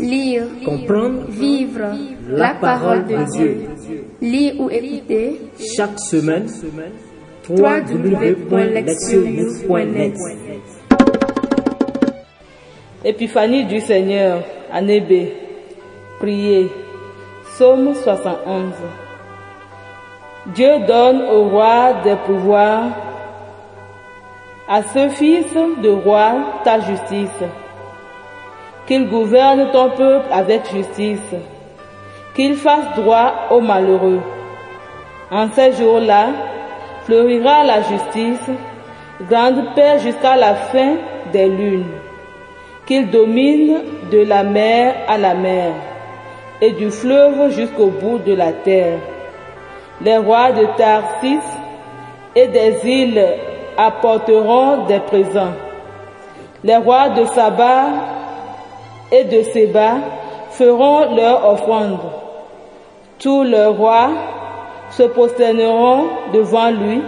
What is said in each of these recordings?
Lire, Comprendre, vivre la parole de Dieu. Lire ou écouter chaque semaine, www.lectionnews.net Épiphanie du Seigneur, année B. Priez. Psaume 71. Dieu donne au roi des pouvoirs, à ce fils de roi ta justice, qu'il gouverne ton peuple avec justice, qu'il fasse droit aux malheureux. En ces jours-là, fleurira la justice, grande paix jusqu'à la fin des lunes qu'il domine de la mer à la mer et du fleuve jusqu'au bout de la terre. Les rois de Tarsis et des îles apporteront des présents. Les rois de Saba et de Séba feront leur offrande. Tous les rois se prosterneront devant lui.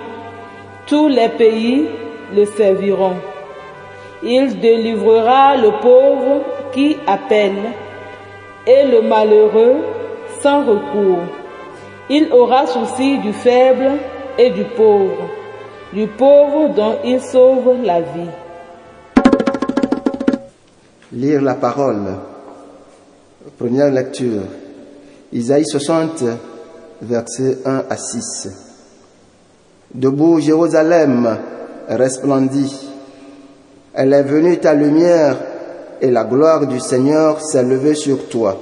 Tous les pays le serviront. Il délivrera le pauvre qui appelle et le malheureux sans recours. Il aura souci du faible et du pauvre, du pauvre dont il sauve la vie. Lire la parole. Première lecture. Isaïe 60, versets 1 à 6. Debout, Jérusalem resplendit. Elle est venue ta lumière et la gloire du Seigneur s'est levée sur toi.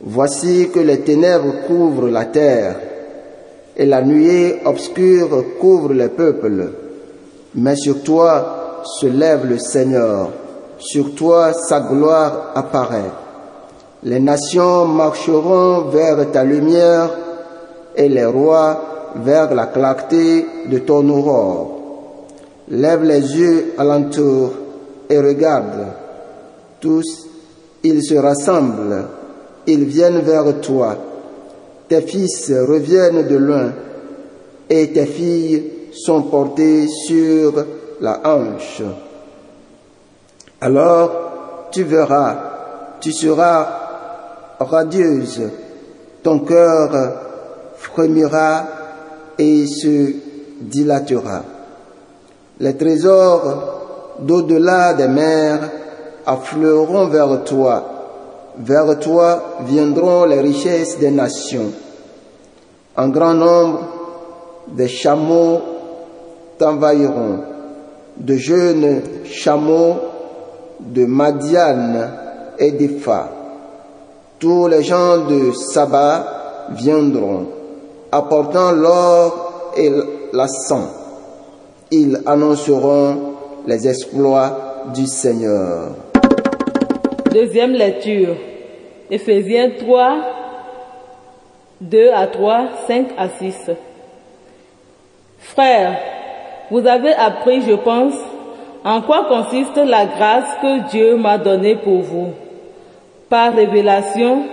Voici que les ténèbres couvrent la terre et la nuée obscure couvre les peuples. Mais sur toi se lève le Seigneur, sur toi sa gloire apparaît. Les nations marcheront vers ta lumière et les rois vers la clarté de ton aurore. Lève les yeux alentour et regarde. Tous, ils se rassemblent, ils viennent vers toi. Tes fils reviennent de loin et tes filles sont portées sur la hanche. Alors tu verras, tu seras radieuse, ton cœur frémira et se dilatera. Les trésors d'au-delà des mers affleuront vers toi. Vers toi viendront les richesses des nations. En grand nombre, des chameaux t'envahiront, de jeunes chameaux de Madiane et d'Epha. Tous les gens de Saba viendront, apportant l'or et sang ils annonceront les exploits du Seigneur. Deuxième lecture. Éphésiens 3, 2 à 3, 5 à 6. Frères, vous avez appris, je pense, en quoi consiste la grâce que Dieu m'a donnée pour vous? Par révélation,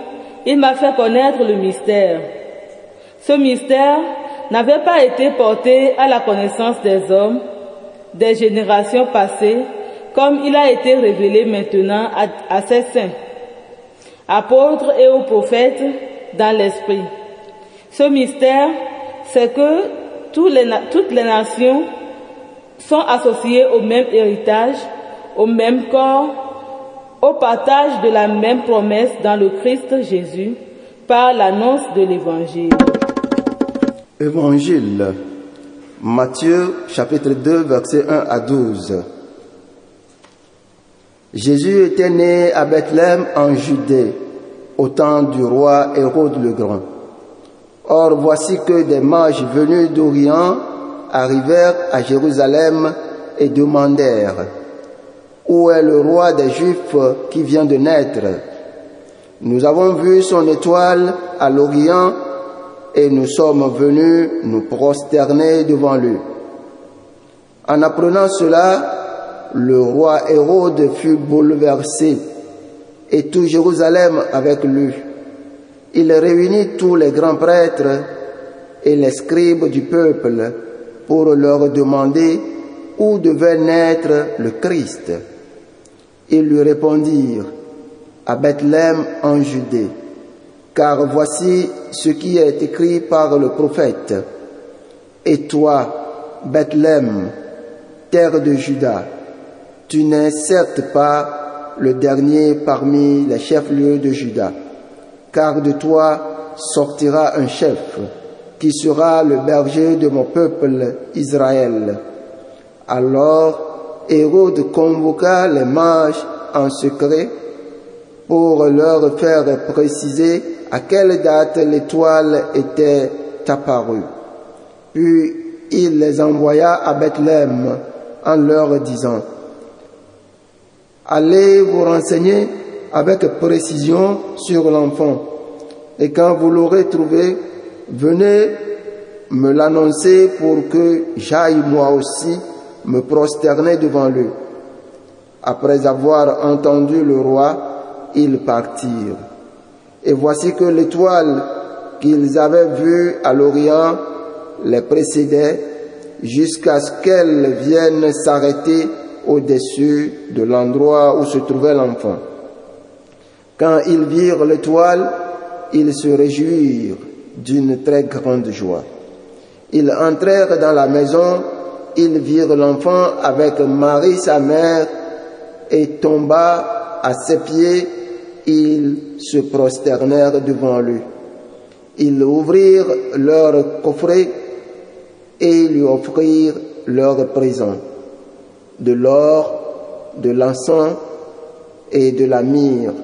il m'a fait connaître le mystère. Ce mystère n'avait pas été porté à la connaissance des hommes des générations passées, comme il a été révélé maintenant à, ses saints, apôtres et aux prophètes dans l'esprit. Ce mystère, c'est que toutes les nations sont associées au même héritage, au même corps, au partage de la même promesse dans le Christ Jésus par l'annonce de l'Évangile. Évangile, Matthieu chapitre 2 verset 1 à 12. Jésus était né à Bethléem en Judée au temps du roi Hérode le Grand. Or voici que des mages venus d'Orient arrivèrent à Jérusalem et demandèrent Où est le roi des Juifs qui vient de naître? Nous avons vu son étoile à l'Orient et nous sommes venus nous prosterner devant lui. En apprenant cela, le roi Hérode fut bouleversé et tout Jérusalem avec lui. Il réunit tous les grands prêtres et les scribes du peuple pour leur demander où devait naître le Christ. Ils lui répondirent, à Bethléem en Judée, car voici ce qui est écrit par le prophète. Et toi, Bethléem, terre de Juda, tu n'es certes pas le dernier parmi les chefs-lieux de Juda, car de toi sortira un chef qui sera le berger de mon peuple Israël. Alors Hérode convoqua les mages en secret pour leur faire préciser à quelle date l'étoile était apparue. Puis il les envoya à Bethléem en leur disant, Allez vous renseigner avec précision sur l'enfant, et quand vous l'aurez trouvé, venez me l'annoncer pour que j'aille moi aussi me prosterner devant lui. Après avoir entendu le roi, ils partirent. Et voici que l'étoile qu'ils avaient vue à l'Orient les précédait jusqu'à ce qu'elle vienne s'arrêter au-dessus de l'endroit où se trouvait l'enfant. Quand ils virent l'étoile, ils se réjouirent d'une très grande joie. Ils entrèrent dans la maison, ils virent l'enfant avec Marie sa mère et tomba à ses pieds, ils se prosternèrent devant lui. Ils ouvrirent leur coffret et lui offrirent leurs présents, de l'or, de l'encens et de la myrrhe.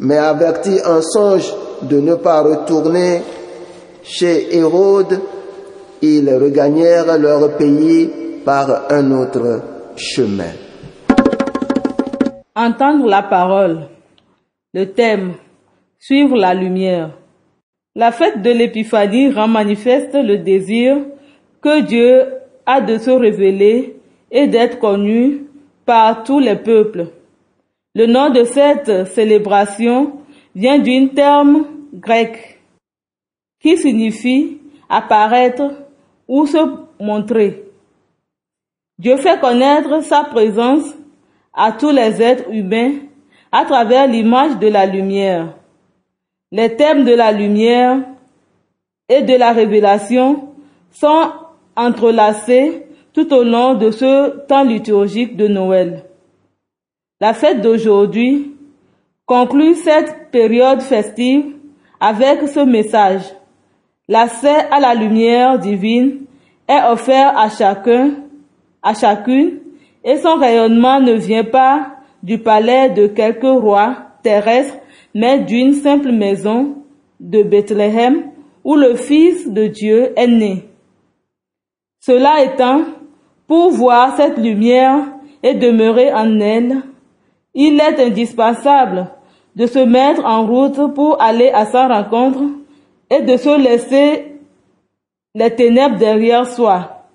Mais avertis en songe de ne pas retourner chez Hérode, ils regagnèrent leur pays par un autre chemin. Entendre la parole. Le thème. Suivre la lumière. La fête de l'Épiphanie rend manifeste le désir que Dieu a de se révéler et d'être connu par tous les peuples. Le nom de cette célébration vient d'un terme grec qui signifie apparaître ou se montrer. Dieu fait connaître sa présence à tous les êtres humains à travers l'image de la lumière. Les thèmes de la lumière et de la révélation sont entrelacés tout au long de ce temps liturgique de Noël. La fête d'aujourd'hui conclut cette période festive avec ce message. L'accès à la lumière divine est offert à chacun, à chacune, et son rayonnement ne vient pas du palais de quelque roi terrestre, mais d'une simple maison de Bethléem où le Fils de Dieu est né. Cela étant, pour voir cette lumière et demeurer en elle, il est indispensable de se mettre en route pour aller à sa rencontre et de se laisser les ténèbres derrière soi.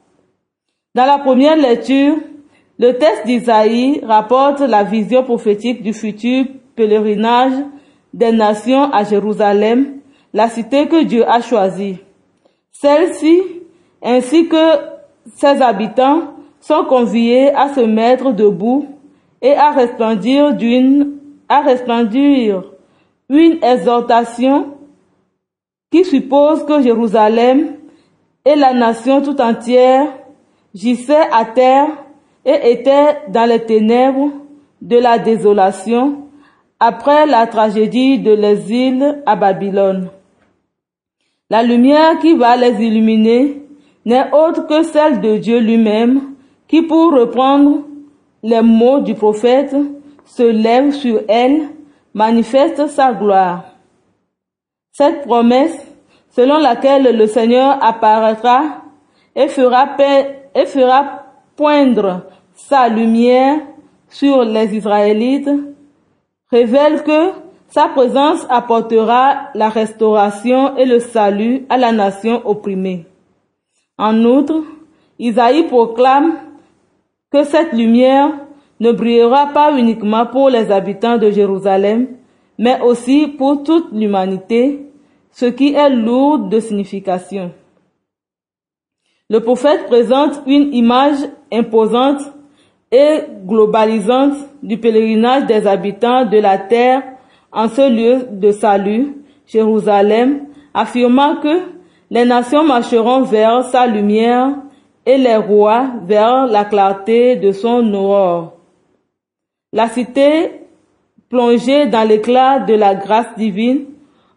Dans la première lecture, le texte d'Isaïe rapporte la vision prophétique du futur pèlerinage des nations à Jérusalem, la cité que Dieu a choisie. Celle-ci, ainsi que ses habitants, sont conviés à se mettre debout et à resplendir d'une, à resplendir une exhortation qui suppose que Jérusalem et la nation tout entière gissaient à terre et étaient dans les ténèbres de la désolation après la tragédie de l'exil à Babylone. La lumière qui va les illuminer n'est autre que celle de Dieu lui-même qui, pour reprendre les mots du prophète, se lève sur elle, manifeste sa gloire. Cette promesse, selon laquelle le Seigneur apparaîtra et fera, et fera poindre sa lumière sur les Israélites, révèle que sa présence apportera la restauration et le salut à la nation opprimée. En outre, Isaïe proclame que cette lumière ne brillera pas uniquement pour les habitants de Jérusalem, mais aussi pour toute l'humanité, ce qui est lourd de signification. Le prophète présente une image imposante et globalisante du pèlerinage des habitants de la terre en ce lieu de salut, Jérusalem, affirmant que les nations marcheront vers sa lumière et les rois vers la clarté de son aurore. La cité, plongée dans l'éclat de la grâce divine,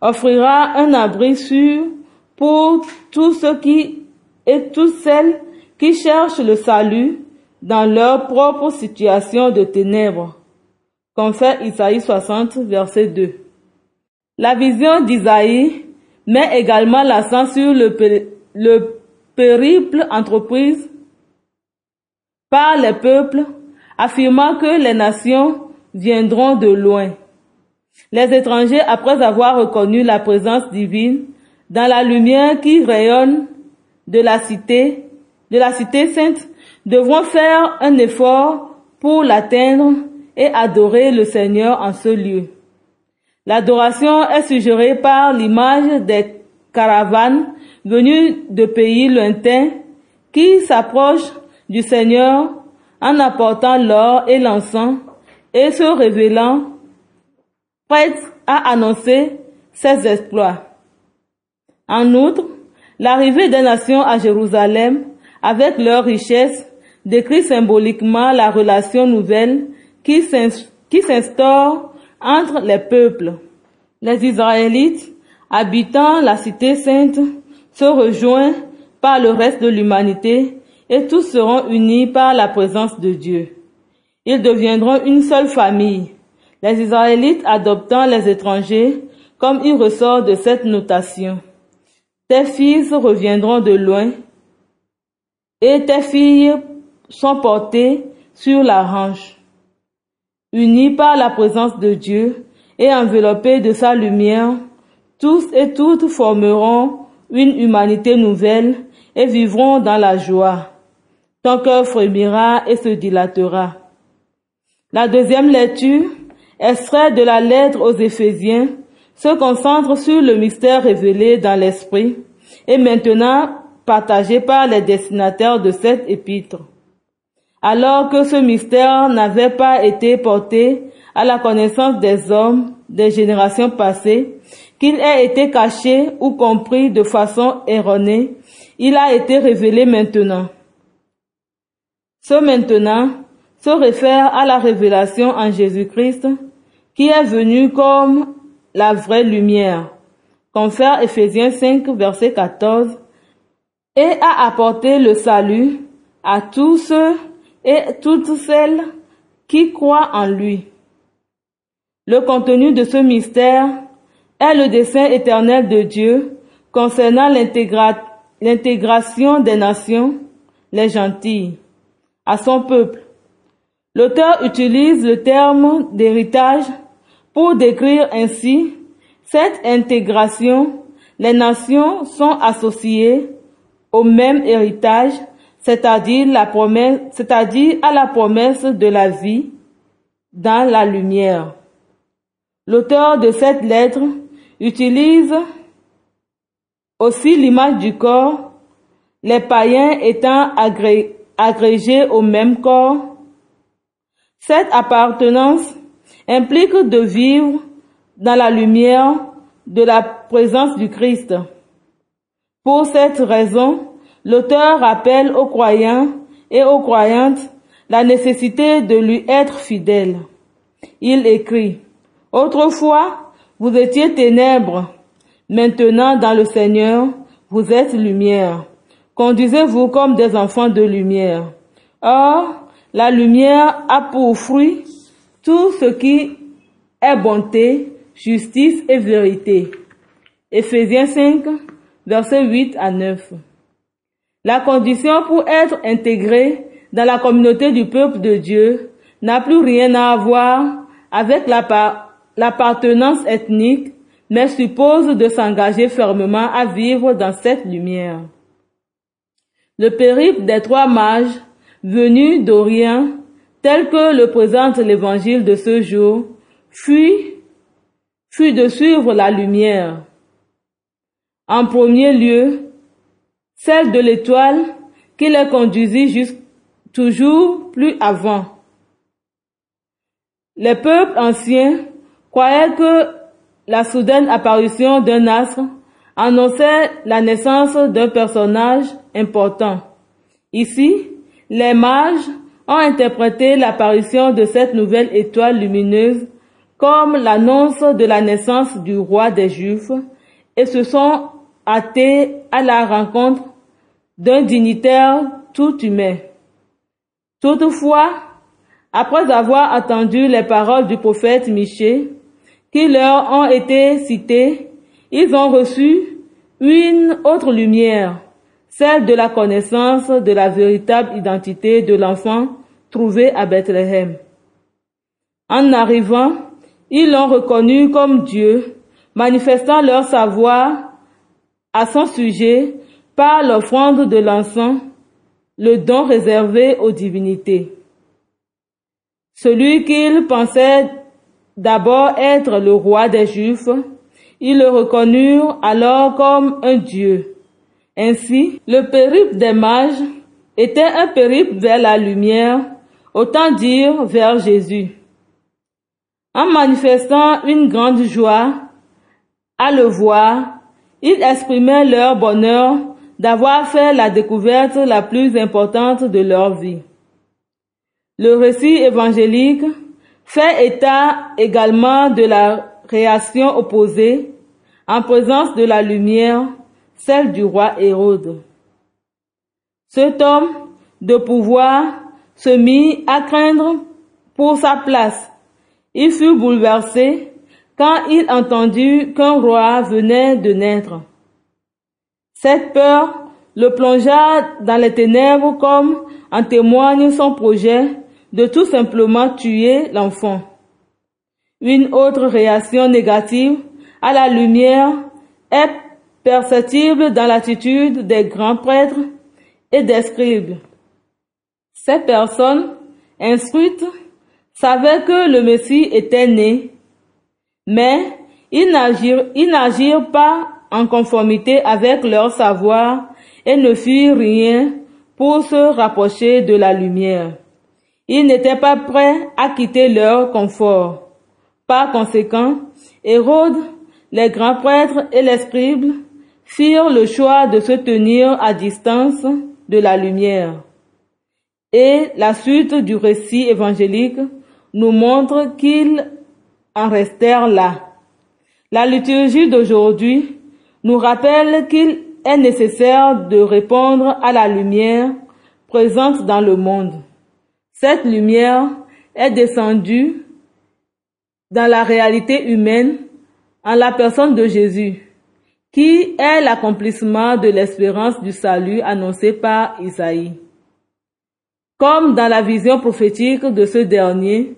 offrira un abri sûr pour tous ceux qui et toutes celles qui cherchent le salut dans leur propre situation de ténèbres. Confère Isaïe 60, verset 2. La vision d'Isaïe met également l'accent sur le, le périple entreprise par les peuples affirmant que les nations viendront de loin. Les étrangers, après avoir reconnu la présence divine dans la lumière qui rayonne de la cité, de la cité sainte, devront faire un effort pour l'atteindre et adorer le Seigneur en ce lieu. L'adoration est suggérée par l'image des caravanes venues de pays lointains qui s'approchent du Seigneur en apportant l'or et l'encens et se révélant prêtes à annoncer ses exploits. En outre, l'arrivée des nations à Jérusalem avec leurs richesses décrit symboliquement la relation nouvelle qui s'instaure entre les peuples. Les Israélites habitant la cité sainte se rejoignent par le reste de l'humanité et tous seront unis par la présence de Dieu. Ils deviendront une seule famille, les Israélites adoptant les étrangers comme il ressort de cette notation. Tes fils reviendront de loin et tes filles sont portées sur la hanche. Unis par la présence de Dieu et enveloppés de sa lumière, tous et toutes formeront une humanité nouvelle et vivront dans la joie ton cœur frémira et se dilatera. La deuxième lecture, extrait de la lettre aux Éphésiens, se concentre sur le mystère révélé dans l'Esprit et maintenant partagé par les destinataires de cette épître. Alors que ce mystère n'avait pas été porté à la connaissance des hommes des générations passées, qu'il ait été caché ou compris de façon erronée, il a été révélé maintenant. Ce maintenant se réfère à la révélation en Jésus-Christ qui est venu comme la vraie lumière, confère Ephésiens 5, verset 14, et a apporté le salut à tous ceux et toutes celles qui croient en lui. Le contenu de ce mystère est le dessein éternel de Dieu concernant l'intégration des nations, les gentilles à son peuple. L'auteur utilise le terme d'héritage pour décrire ainsi cette intégration. Les nations sont associées au même héritage, c'est-à-dire à la promesse de la vie dans la lumière. L'auteur de cette lettre utilise aussi l'image du corps, les païens étant agré agrégés au même corps. Cette appartenance implique de vivre dans la lumière de la présence du Christ. Pour cette raison, l'auteur rappelle aux croyants et aux croyantes la nécessité de lui être fidèle. Il écrit, Autrefois, vous étiez ténèbres, maintenant dans le Seigneur, vous êtes lumière. Conduisez-vous comme des enfants de lumière. Or, la lumière a pour fruit tout ce qui est bonté, justice et vérité. Ephésiens 5, versets 8 à 9. La condition pour être intégré dans la communauté du peuple de Dieu n'a plus rien à voir avec l'appartenance ethnique, mais suppose de s'engager fermement à vivre dans cette lumière. Le périple des trois mages venus d'Orient, tel que le présente l'évangile de ce jour, fut de suivre la lumière. En premier lieu, celle de l'étoile qui les conduisit toujours plus avant. Les peuples anciens croyaient que la soudaine apparition d'un astre annonçait la naissance d'un personnage important. Ici, les mages ont interprété l'apparition de cette nouvelle étoile lumineuse comme l'annonce de la naissance du roi des Juifs et se sont hâtés à la rencontre d'un dignitaire tout humain. Toutefois, après avoir entendu les paroles du prophète Michée, qui leur ont été citées, ils ont reçu une autre lumière, celle de la connaissance de la véritable identité de l'enfant trouvé à Bethléem. En arrivant, ils l'ont reconnu comme Dieu, manifestant leur savoir à son sujet par l'offrande de l'encens, le don réservé aux divinités. Celui qu'ils pensaient d'abord être le roi des Juifs, ils le reconnurent alors comme un Dieu. Ainsi, le périple des mages était un périple vers la lumière, autant dire vers Jésus. En manifestant une grande joie à le voir, ils exprimaient leur bonheur d'avoir fait la découverte la plus importante de leur vie. Le récit évangélique fait état également de la réaction opposée en présence de la lumière, celle du roi Hérode. Cet homme de pouvoir se mit à craindre pour sa place. Il fut bouleversé quand il entendit qu'un roi venait de naître. Cette peur le plongea dans les ténèbres comme en témoigne son projet de tout simplement tuer l'enfant. Une autre réaction négative à la lumière est perceptible dans l'attitude des grands prêtres et des scribes. Ces personnes instruites savaient que le Messie était né, mais ils n'agirent pas en conformité avec leur savoir et ne firent rien pour se rapprocher de la lumière. Ils n'étaient pas prêts à quitter leur confort. Par conséquent, Hérode, les grands prêtres et les scribes firent le choix de se tenir à distance de la lumière. Et la suite du récit évangélique nous montre qu'ils en restèrent là. La liturgie d'aujourd'hui nous rappelle qu'il est nécessaire de répondre à la lumière présente dans le monde. Cette lumière est descendue dans la réalité humaine en la personne de Jésus, qui est l'accomplissement de l'espérance du salut annoncé par Isaïe. Comme dans la vision prophétique de ce dernier,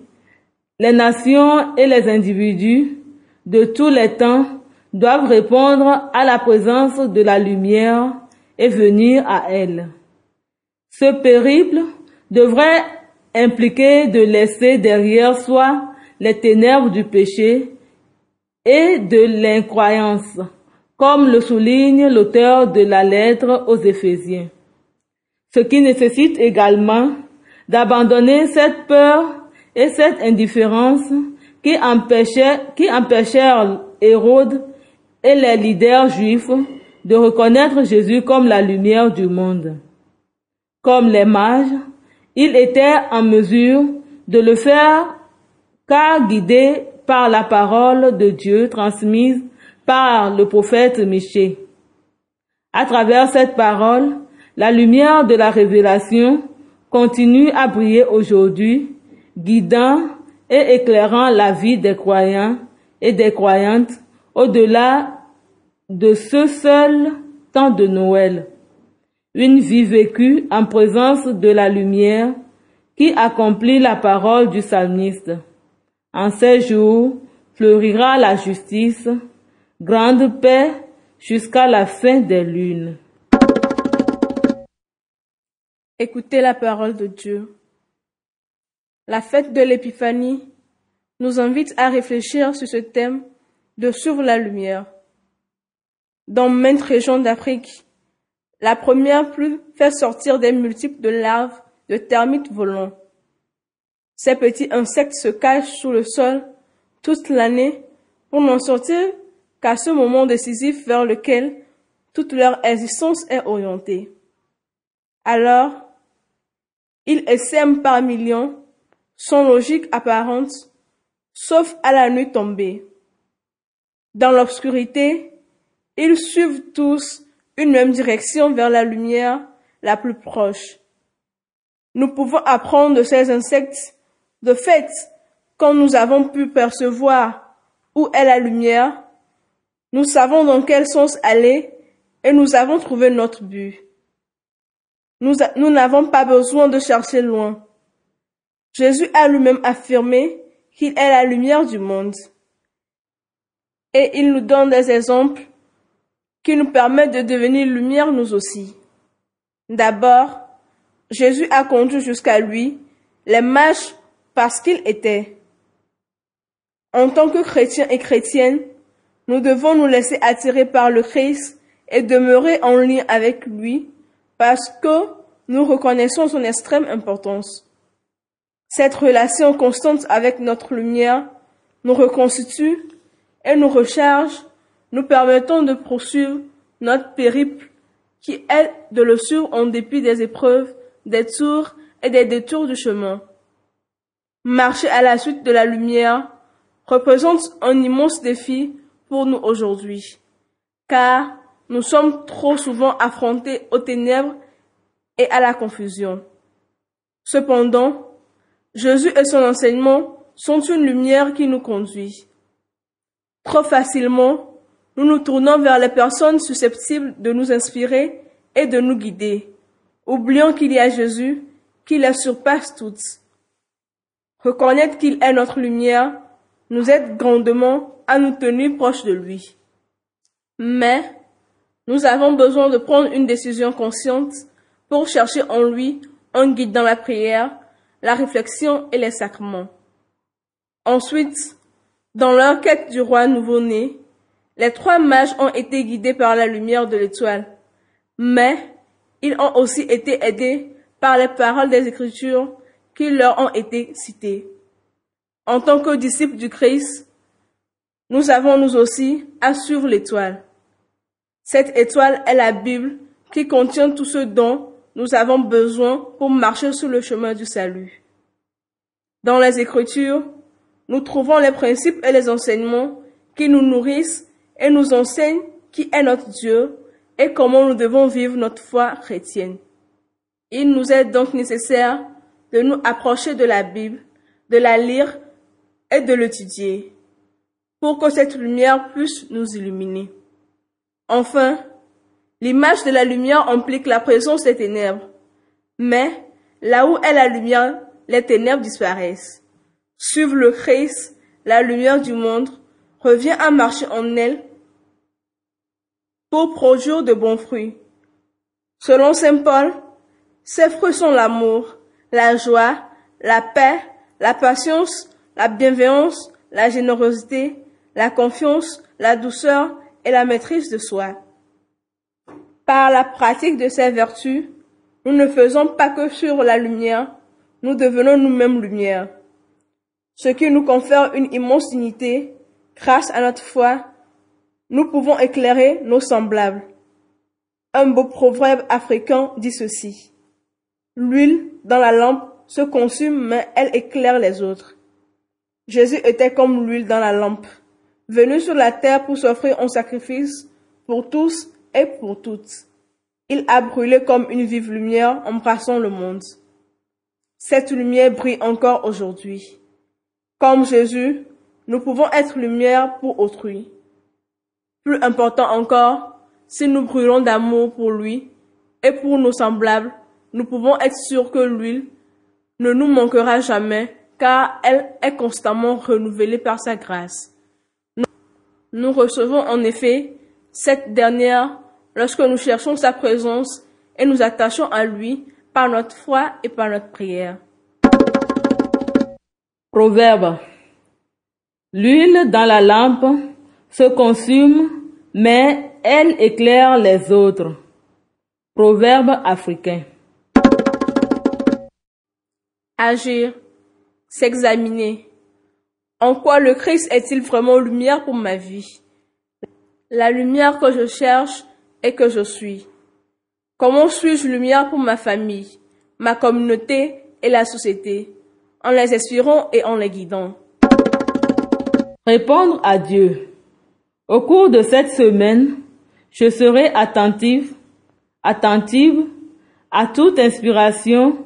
les nations et les individus de tous les temps doivent répondre à la présence de la lumière et venir à elle. Ce périple devrait impliqué de laisser derrière soi les ténèbres du péché et de l'incroyance, comme le souligne l'auteur de la lettre aux Éphésiens. Ce qui nécessite également d'abandonner cette peur et cette indifférence qui empêchait, qui empêchèrent Hérode et les leaders juifs de reconnaître Jésus comme la lumière du monde. Comme les mages, il était en mesure de le faire car guidé par la parole de Dieu transmise par le prophète Michée. À travers cette parole, la lumière de la révélation continue à briller aujourd'hui, guidant et éclairant la vie des croyants et des croyantes au-delà de ce seul temps de Noël une vie vécue en présence de la lumière qui accomplit la parole du psalmiste. En ces jours fleurira la justice, grande paix jusqu'à la fin des lunes. Écoutez la parole de Dieu. La fête de l'Épiphanie nous invite à réfléchir sur ce thème de suivre la lumière. Dans maintes régions d'Afrique, la première pluie fait sortir des multiples de larves de termites volants. Ces petits insectes se cachent sous le sol toute l'année pour n'en sortir qu'à ce moment décisif vers lequel toute leur existence est orientée. Alors, ils essaiment par millions, sans logique apparente, sauf à la nuit tombée. Dans l'obscurité, ils suivent tous une même direction vers la lumière la plus proche. Nous pouvons apprendre de ces insectes. De fait, quand nous avons pu percevoir où est la lumière, nous savons dans quel sens aller et nous avons trouvé notre but. Nous n'avons pas besoin de chercher loin. Jésus a lui-même affirmé qu'il est la lumière du monde. Et il nous donne des exemples qui nous permettent de devenir lumière nous aussi. D'abord, Jésus a conduit jusqu'à lui les mages parce qu'il était. En tant que chrétiens et chrétiennes, nous devons nous laisser attirer par le Christ et demeurer en lien avec lui parce que nous reconnaissons son extrême importance. Cette relation constante avec notre lumière nous reconstitue et nous recharge, nous permettant de poursuivre notre périple qui est de le suivre en dépit des épreuves, des tours et des détours du chemin. Marcher à la suite de la lumière représente un immense défi pour nous aujourd'hui, car nous sommes trop souvent affrontés aux ténèbres et à la confusion. Cependant, Jésus et son enseignement sont une lumière qui nous conduit. Trop facilement, nous nous tournons vers les personnes susceptibles de nous inspirer et de nous guider, oubliant qu'il y a Jésus qui les surpasse toutes. Reconnaître qu'il est notre lumière nous aide grandement à nous tenir proches de lui. Mais nous avons besoin de prendre une décision consciente pour chercher en lui un guide dans la prière, la réflexion et les sacrements. Ensuite, dans leur quête du roi nouveau-né, les trois mages ont été guidés par la lumière de l'étoile, mais ils ont aussi été aidés par les paroles des Écritures qui leur ont été citées. En tant que disciples du Christ, nous avons nous aussi à suivre l'étoile. Cette étoile est la Bible qui contient tout ce dont nous avons besoin pour marcher sur le chemin du salut. Dans les Écritures, nous trouvons les principes et les enseignements qui nous nourrissent et nous enseignent qui est notre Dieu et comment nous devons vivre notre foi chrétienne. Il nous est donc nécessaire de nous approcher de la Bible, de la lire et de l'étudier, pour que cette lumière puisse nous illuminer. Enfin, l'image de la lumière implique la présence des ténèbres, mais là où est la lumière, les ténèbres disparaissent. Suivre le Christ, la lumière du monde, revient à marcher en elle pour produire de bons fruits. Selon Saint Paul, ces fruits sont l'amour, la joie, la paix, la patience, la bienveillance, la générosité, la confiance, la douceur et la maîtrise de soi. Par la pratique de ces vertus, nous ne faisons pas que sur la lumière, nous devenons nous-mêmes lumière. Ce qui nous confère une immense dignité, grâce à notre foi, nous pouvons éclairer nos semblables. Un beau proverbe africain dit ceci. L'huile dans la lampe se consume, mais elle éclaire les autres. Jésus était comme l'huile dans la lampe, venu sur la terre pour s'offrir un sacrifice pour tous et pour toutes. Il a brûlé comme une vive lumière embrassant le monde. Cette lumière brille encore aujourd'hui. Comme Jésus, nous pouvons être lumière pour autrui. Plus important encore, si nous brûlons d'amour pour lui et pour nos semblables, nous pouvons être sûrs que l'huile ne nous manquera jamais car elle est constamment renouvelée par sa grâce. Nous recevons en effet cette dernière lorsque nous cherchons sa présence et nous attachons à lui par notre foi et par notre prière. Proverbe. L'huile dans la lampe se consume, mais elle éclaire les autres. Proverbe africain. Agir, s'examiner. En quoi le Christ est-il vraiment lumière pour ma vie? La lumière que je cherche et que je suis. Comment suis-je lumière pour ma famille, ma communauté et la société, en les inspirant et en les guidant Répondre à Dieu. Au cours de cette semaine, je serai attentive, attentive à toute inspiration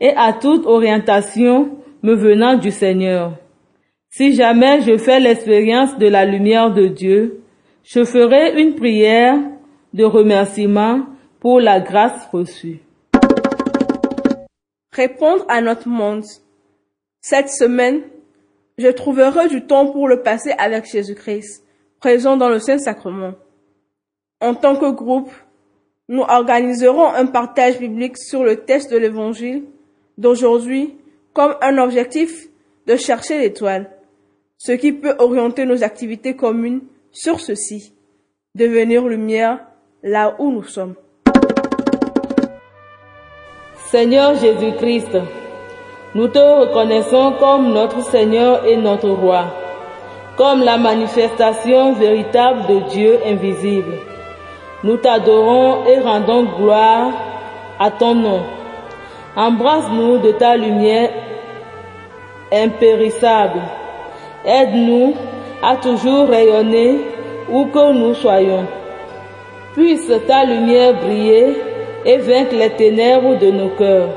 et à toute orientation me venant du Seigneur. Si jamais je fais l'expérience de la lumière de Dieu, je ferai une prière de remerciement pour la grâce reçue. Répondre à notre monde. Cette semaine, je trouverai du temps pour le passer avec Jésus-Christ, présent dans le Saint-Sacrement. En tant que groupe, nous organiserons un partage biblique sur le texte de l'Évangile d'aujourd'hui comme un objectif de chercher l'étoile, ce qui peut orienter nos activités communes sur ceci, devenir lumière là où nous sommes. Seigneur Jésus-Christ, nous te reconnaissons comme notre Seigneur et notre Roi, comme la manifestation véritable de Dieu invisible. Nous t'adorons et rendons gloire à ton nom. Embrasse-nous de ta lumière impérissable. Aide-nous à toujours rayonner où que nous soyons. Puisse ta lumière briller et vaincre les ténèbres de nos cœurs.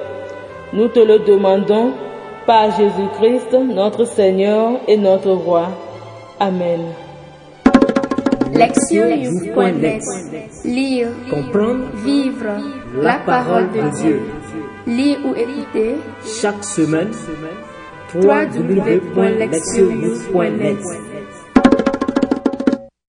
Nous te le demandons par Jésus-Christ, notre Seigneur et notre Roi. Amen. Lectionnews.net Lire, comprendre, vivre la parole de Dieu. Lire ou écouter chaque semaine www.lectionnews.net